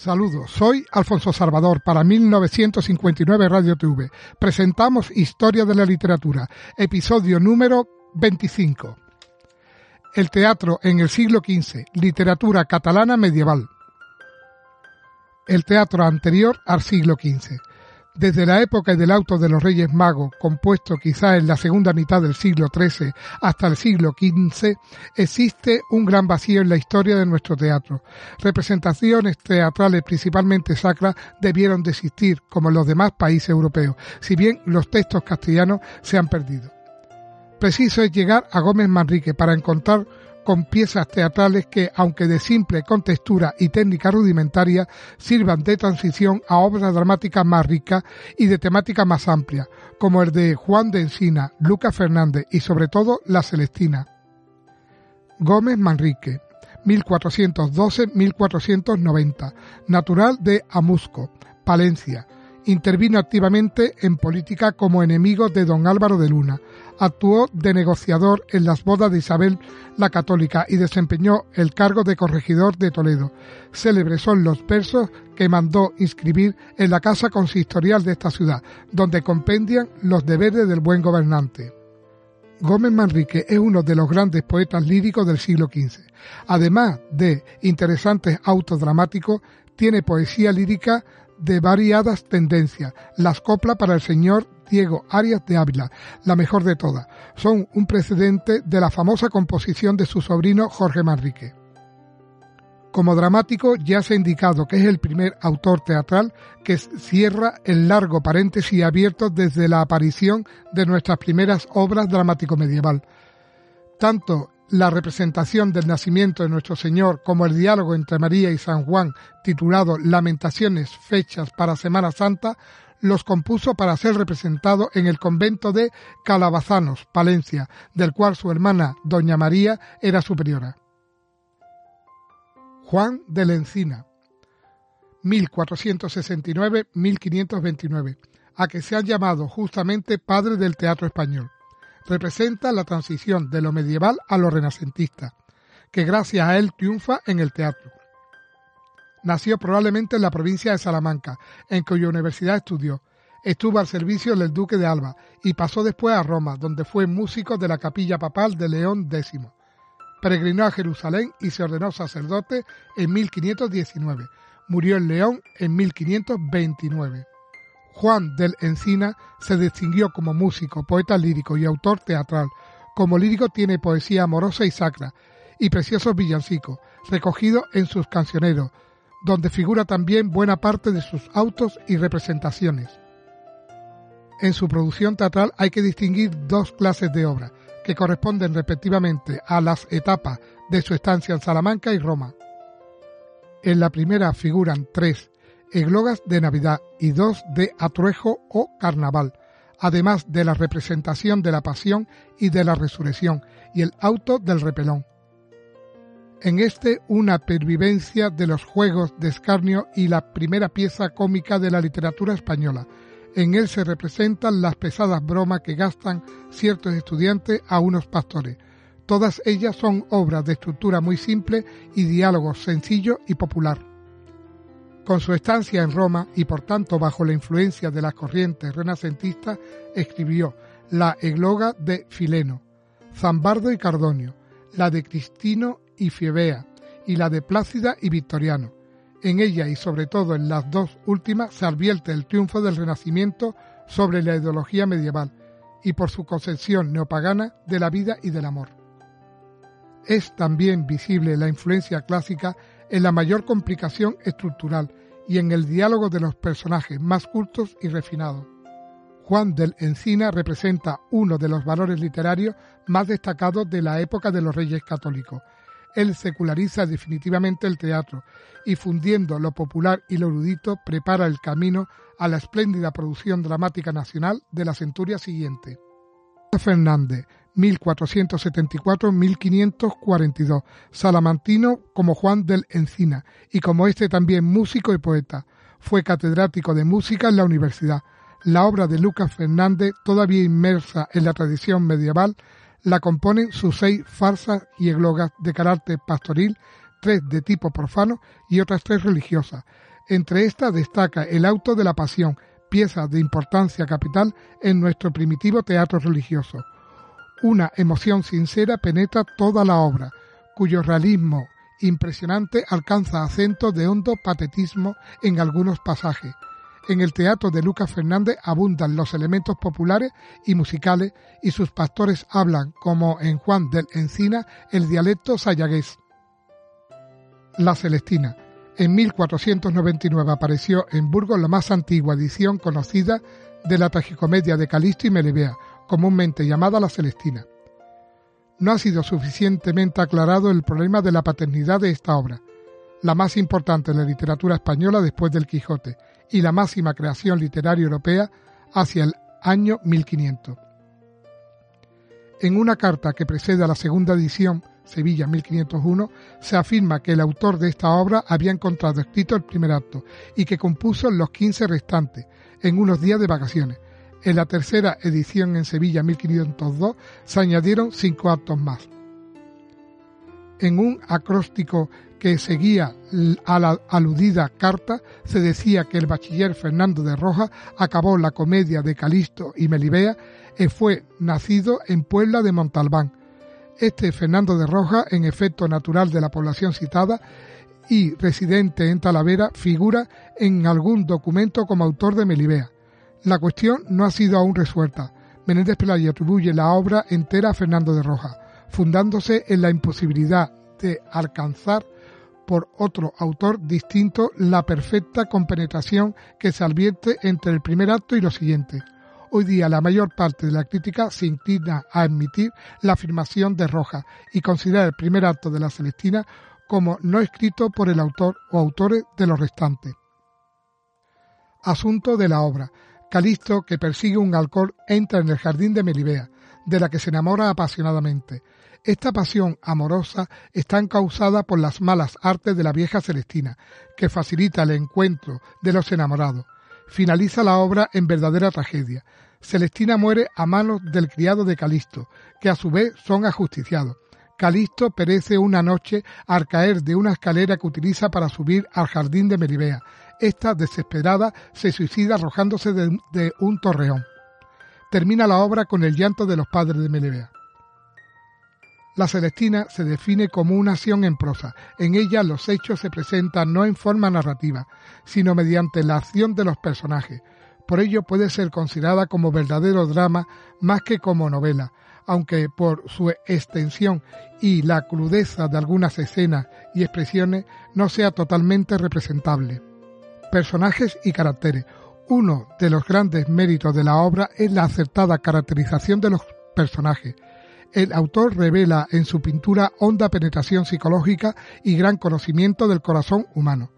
Saludos, soy Alfonso Salvador para 1959 Radio TV. Presentamos Historia de la Literatura, episodio número 25. El teatro en el siglo XV, literatura catalana medieval. El teatro anterior al siglo XV. Desde la época del auto de los Reyes Magos, compuesto quizá en la segunda mitad del siglo XIII hasta el siglo XV, existe un gran vacío en la historia de nuestro teatro. Representaciones teatrales, principalmente sacras, debieron de existir, como en los demás países europeos, si bien los textos castellanos se han perdido. Preciso es llegar a Gómez Manrique para encontrar con piezas teatrales que, aunque de simple contextura y técnica rudimentaria, sirvan de transición a obras dramáticas más ricas y de temática más amplia, como el de Juan de Encina, Lucas Fernández y sobre todo La Celestina. Gómez Manrique, 1412-1490, natural de Amusco, Palencia, intervino activamente en política como enemigo de don Álvaro de Luna, actuó de negociador en las bodas de Isabel la Católica y desempeñó el cargo de corregidor de Toledo. Célebres son los versos que mandó inscribir en la casa consistorial de esta ciudad, donde compendian los deberes del buen gobernante. Gómez Manrique es uno de los grandes poetas líricos del siglo XV. Además de interesantes autos dramáticos, tiene poesía lírica de variadas tendencias. Las coplas para el señor Diego Arias de Ávila, la mejor de todas. Son un precedente de la famosa composición de su sobrino Jorge Manrique. Como dramático ya se ha indicado que es el primer autor teatral que cierra el largo paréntesis abierto desde la aparición de nuestras primeras obras dramático medieval. Tanto la representación del nacimiento de nuestro Señor como el diálogo entre María y San Juan titulado Lamentaciones fechas para Semana Santa los compuso para ser representado en el convento de Calabazanos, Palencia, del cual su hermana Doña María era superiora. Juan de la Encina, 1469-1529, a que se ha llamado justamente padre del teatro español representa la transición de lo medieval a lo renacentista, que gracias a él triunfa en el teatro. Nació probablemente en la provincia de Salamanca, en cuya universidad estudió. Estuvo al servicio del duque de Alba y pasó después a Roma, donde fue músico de la capilla papal de León X. Peregrinó a Jerusalén y se ordenó sacerdote en 1519. Murió en León en 1529. Juan del Encina se distinguió como músico, poeta lírico y autor teatral. Como lírico tiene poesía amorosa y sacra, y preciosos villancicos, recogidos en sus cancioneros, donde figura también buena parte de sus autos y representaciones. En su producción teatral hay que distinguir dos clases de obras, que corresponden respectivamente a las etapas de su estancia en Salamanca y Roma. En la primera figuran tres eglogas de Navidad y dos de Atruejo o Carnaval, además de la representación de la Pasión y de la Resurrección y el auto del repelón. En este una pervivencia de los juegos de escarnio y la primera pieza cómica de la literatura española. En él se representan las pesadas bromas que gastan ciertos estudiantes a unos pastores. Todas ellas son obras de estructura muy simple y diálogo sencillo y popular. Con su estancia en Roma y por tanto bajo la influencia de las corrientes renacentistas, escribió la Egloga de Fileno, Zambardo y Cardonio, la de Cristino y Fiebea y la de Plácida y Victoriano. En ella y sobre todo en las dos últimas se advierte el triunfo del Renacimiento sobre la ideología medieval y por su concepción neopagana de la vida y del amor. Es también visible la influencia clásica en la mayor complicación estructural y en el diálogo de los personajes más cultos y refinados. Juan del Encina representa uno de los valores literarios más destacados de la época de los reyes católicos. Él seculariza definitivamente el teatro y fundiendo lo popular y lo erudito prepara el camino a la espléndida producción dramática nacional de la centuria siguiente. Fernández, 1474-1542, salamantino como Juan del Encina y como este también músico y poeta. Fue catedrático de música en la universidad. La obra de Lucas Fernández, todavía inmersa en la tradición medieval, la componen sus seis farsas y eglogas de carácter pastoril, tres de tipo profano y otras tres religiosas. Entre estas destaca el auto de la pasión, pieza de importancia capital en nuestro primitivo teatro religioso. Una emoción sincera penetra toda la obra, cuyo realismo impresionante alcanza acentos de hondo patetismo en algunos pasajes. En el teatro de Lucas Fernández abundan los elementos populares y musicales y sus pastores hablan, como en Juan del Encina, el dialecto sayagués. La Celestina. En 1499 apareció en Burgos la más antigua edición conocida de la tragicomedia de Calisto y Melibea, comúnmente llamada La Celestina no ha sido suficientemente aclarado el problema de la paternidad de esta obra, la más importante en la literatura española después del Quijote y la máxima creación literaria europea hacia el año 1500. En una carta que precede a la segunda edición, Sevilla 1501, se afirma que el autor de esta obra había encontrado escrito el primer acto y que compuso los 15 restantes en unos días de vacaciones, en la tercera edición en Sevilla 1502 se añadieron cinco actos más. En un acróstico que seguía a la aludida carta se decía que el bachiller Fernando de Rojas acabó la comedia de Calisto y Melibea y fue nacido en Puebla de Montalbán. Este Fernando de Rojas, en efecto natural de la población citada y residente en Talavera, figura en algún documento como autor de Melibea. La cuestión no ha sido aún resuelta. Menéndez Pelayo atribuye la obra entera a Fernando de Rojas, fundándose en la imposibilidad de alcanzar por otro autor distinto la perfecta compenetración que se advierte entre el primer acto y lo siguiente. Hoy día la mayor parte de la crítica se inclina a admitir la afirmación de Rojas y considera el primer acto de la Celestina como no escrito por el autor o autores de los restantes. Asunto de la obra. Calisto, que persigue un alcohol, entra en el jardín de Melibea, de la que se enamora apasionadamente. Esta pasión amorosa está encausada por las malas artes de la vieja Celestina, que facilita el encuentro de los enamorados. Finaliza la obra en verdadera tragedia. Celestina muere a manos del criado de Calisto, que a su vez son ajusticiados. Calisto perece una noche al caer de una escalera que utiliza para subir al jardín de Melibea, esta, desesperada, se suicida arrojándose de, un torreón. Termina la obra con el llanto de los padres de Melibea. La Celestina se define como una acción en prosa. En ella los hechos se presentan no en forma narrativa, sino mediante la acción de los personajes. Por ello puede ser considerada como verdadero drama más que como novela, aunque por su extensión y la crudeza de algunas escenas y expresiones no sea totalmente representable personajes y caracteres. Uno de los grandes méritos de la obra es la acertada caracterización de los personajes. El autor revela en su pintura honda penetración psicológica y gran conocimiento del corazón humano.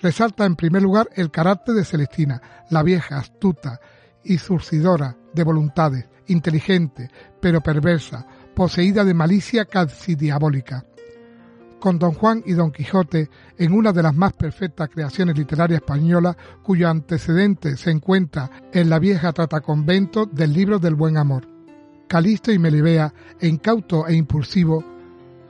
Resalta en primer lugar el carácter de Celestina, la vieja, astuta y surcidora de voluntades, inteligente, pero perversa, poseída de malicia casi diabólica con Don Juan y Don Quijote en una de las más perfectas creaciones literarias españolas cuyo antecedente se encuentra en la vieja trataconvento del libro del buen amor. Calisto y Melibea, incauto e impulsivo,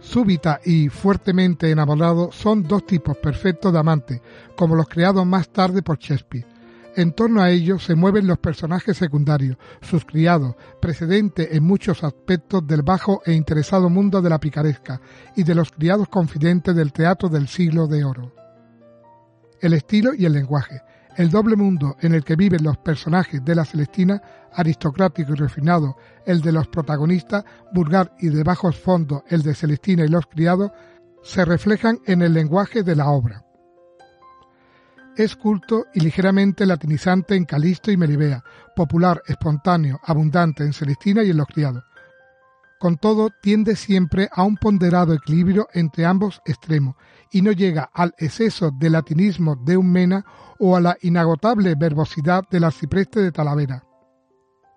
súbita y fuertemente enamorado, son dos tipos perfectos de amantes, como los creados más tarde por Shakespeare. En torno a ellos se mueven los personajes secundarios, sus criados, precedente en muchos aspectos del bajo e interesado mundo de la picaresca y de los criados confidentes del teatro del siglo de oro. El estilo y el lenguaje. El doble mundo en el que viven los personajes de la Celestina, aristocrático y refinado, el de los protagonistas, vulgar y de bajos fondos, el de Celestina y los criados, se reflejan en el lenguaje de la obra. Es culto y ligeramente latinizante en Calisto y Melibea, popular, espontáneo, abundante en Celestina y en los criados. Con todo, tiende siempre a un ponderado equilibrio entre ambos extremos y no llega al exceso de latinismo de un mena o a la inagotable verbosidad del arcipreste de Talavera.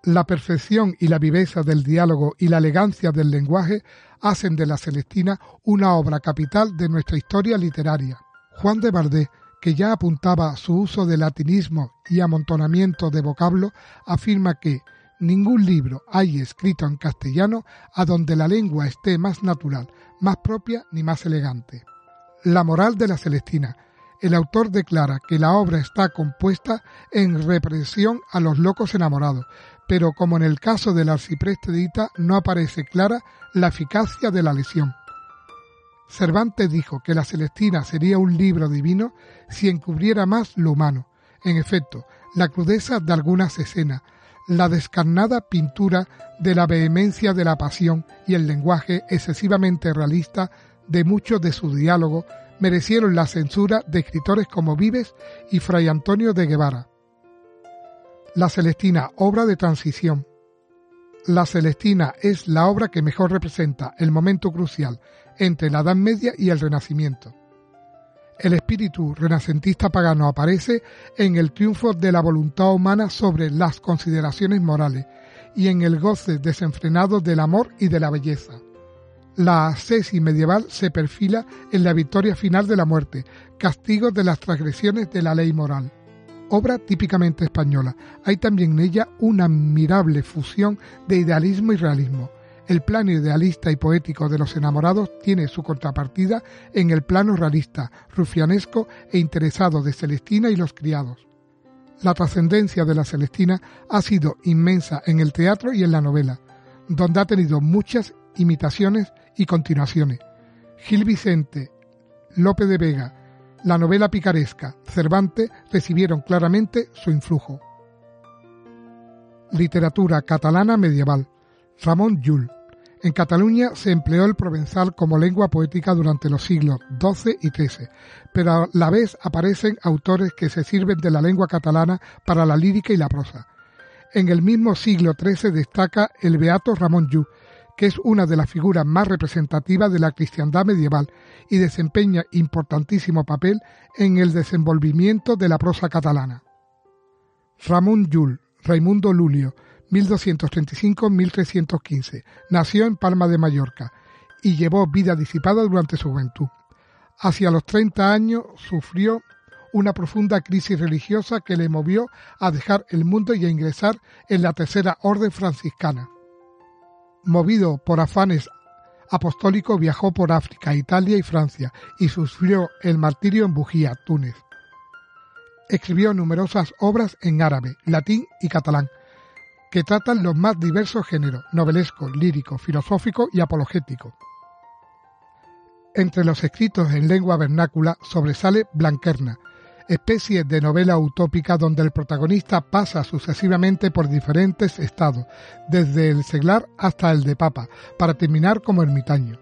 La perfección y la viveza del diálogo y la elegancia del lenguaje hacen de la Celestina una obra capital de nuestra historia literaria. Juan de Vardés que ya apuntaba su uso de latinismo y amontonamiento de vocablo, afirma que ningún libro hay escrito en castellano a donde la lengua esté más natural, más propia ni más elegante. La moral de la Celestina. el autor declara que la obra está compuesta en represión a los locos enamorados, pero como en el caso del arcipreste de no aparece clara la eficacia de la lesión. Cervantes dijo que la Celestina sería un libro divino si encubriera más lo humano. En efecto, la crudeza de algunas escenas, la descarnada pintura de la vehemencia de la pasión y el lenguaje excesivamente realista de muchos de sus diálogos merecieron la censura de escritores como Vives y Fray Antonio de Guevara. La Celestina, obra de transición. La Celestina es la obra que mejor representa el momento crucial entre la Edad Media y el Renacimiento. El espíritu renacentista pagano aparece en el triunfo de la voluntad humana sobre las consideraciones morales y en el goce desenfrenado del amor y de la belleza. La ascesis medieval se perfila en la victoria final de la muerte, castigo de las transgresiones de la ley moral. Obra típicamente española, hay también en ella una admirable fusión de idealismo y realismo, el plano idealista y poético de los enamorados tiene su contrapartida en el plano realista, rufianesco e interesado de Celestina y los criados. La trascendencia de la Celestina ha sido inmensa en el teatro y en la novela, donde ha tenido muchas imitaciones y continuaciones. Gil Vicente, Lope de Vega, la novela picaresca, Cervantes recibieron claramente su influjo. Literatura catalana medieval. Ramón Llull. En Cataluña se empleó el provenzal como lengua poética durante los siglos XII y XIII, pero a la vez aparecen autores que se sirven de la lengua catalana para la lírica y la prosa. En el mismo siglo XIII destaca el beato Ramón Llull, que es una de las figuras más representativas de la cristiandad medieval y desempeña importantísimo papel en el desenvolvimiento de la prosa catalana. Ramón Llull, Raimundo Lulio, 1235-1315. Nació en Palma de Mallorca y llevó vida disipada durante su juventud. Hacia los 30 años sufrió una profunda crisis religiosa que le movió a dejar el mundo y a ingresar en la tercera orden franciscana. Movido por afanes apostólicos viajó por África, Italia y Francia y sufrió el martirio en Bujía, Túnez. Escribió numerosas obras en árabe, latín y catalán, que tratan los más diversos géneros, novelesco, lírico, filosófico y apologético. Entre los escritos en lengua vernácula sobresale Blanquerna, especie de novela utópica donde el protagonista pasa sucesivamente por diferentes estados, desde el seglar hasta el de papa, para terminar como ermitaño.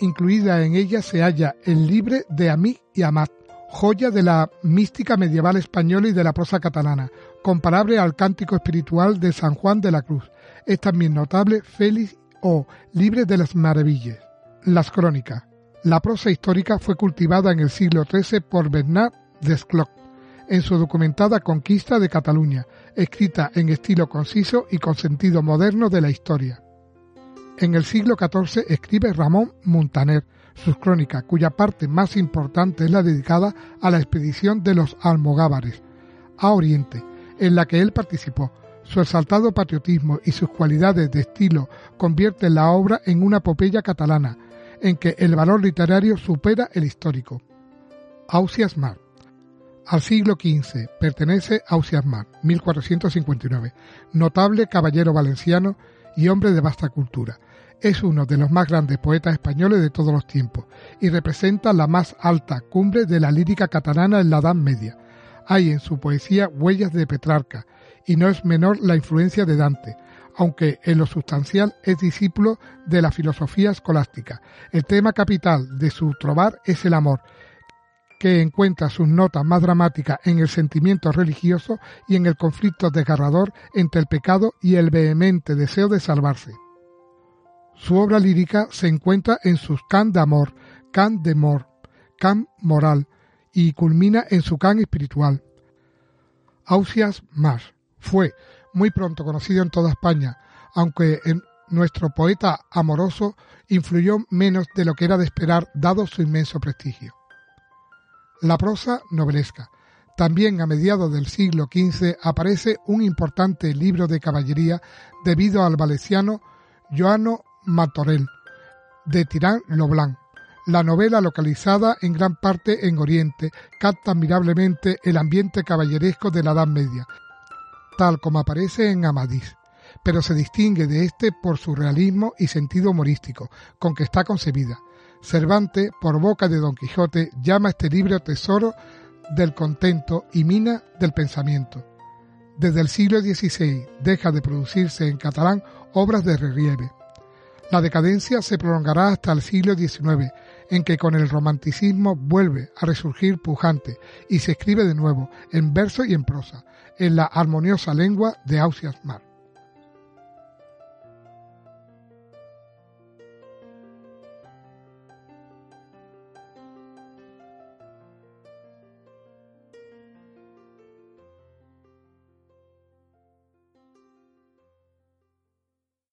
Incluida en ella se halla El libre de Amí y Amat, joya de la mística medieval española y de la prosa catalana, comparable al cántico espiritual de San Juan de la Cruz. Es también notable Félix o Libre de las Maravillas. Las crónicas. La prosa histórica fue cultivada en el siglo XIII por Bernard Desclot en su documentada Conquista de Cataluña, escrita en estilo conciso y con sentido moderno de la historia. En el siglo XIV escribe Ramón Montaner sus crónicas, cuya parte más importante es la dedicada a la expedición de los almogávares a Oriente, en la que él participó. Su exaltado patriotismo y sus cualidades de estilo convierten la obra en una epopeya catalana, en que el valor literario supera el histórico. Ausias Mar. Al siglo XV pertenece Ausias Mar, 1459, notable caballero valenciano y hombre de vasta cultura. Es uno de los más grandes poetas españoles de todos los tiempos y representa la más alta cumbre de la lírica catalana en la Edad Media hay en su poesía huellas de Petrarca, y no es menor la influencia de Dante, aunque en lo sustancial es discípulo de la filosofía escolástica. El tema capital de su trobar es el amor, que encuentra sus notas más dramáticas en el sentimiento religioso y en el conflicto desgarrador entre el pecado y el vehemente deseo de salvarse. Su obra lírica se encuentra en sus can de amor, can de mor, can moral, y culmina en su can espiritual. Ausias Mas fue muy pronto conocido en toda España, aunque en nuestro poeta amoroso influyó menos de lo que era de esperar dado su inmenso prestigio. La prosa novelesca. También a mediados del siglo XV aparece un importante libro de caballería debido al valenciano Joano Matorel, de Tirán Loblan, La novela, localizada en gran parte en Oriente, capta admirablemente el ambiente caballeresco de la Edad Media, tal como aparece en Amadís, pero se distingue de este por su realismo y sentido humorístico, con que está concebida. Cervantes, por boca de Don Quijote, llama este libro tesoro del contento y mina del pensamiento. Desde el siglo XVI deja de producirse en catalán obras de relieve. La decadencia se prolongará hasta el siglo XIX, en que con el romanticismo vuelve a resurgir pujante y se escribe de nuevo en verso y en prosa, en la armoniosa lengua de Ausias Mar.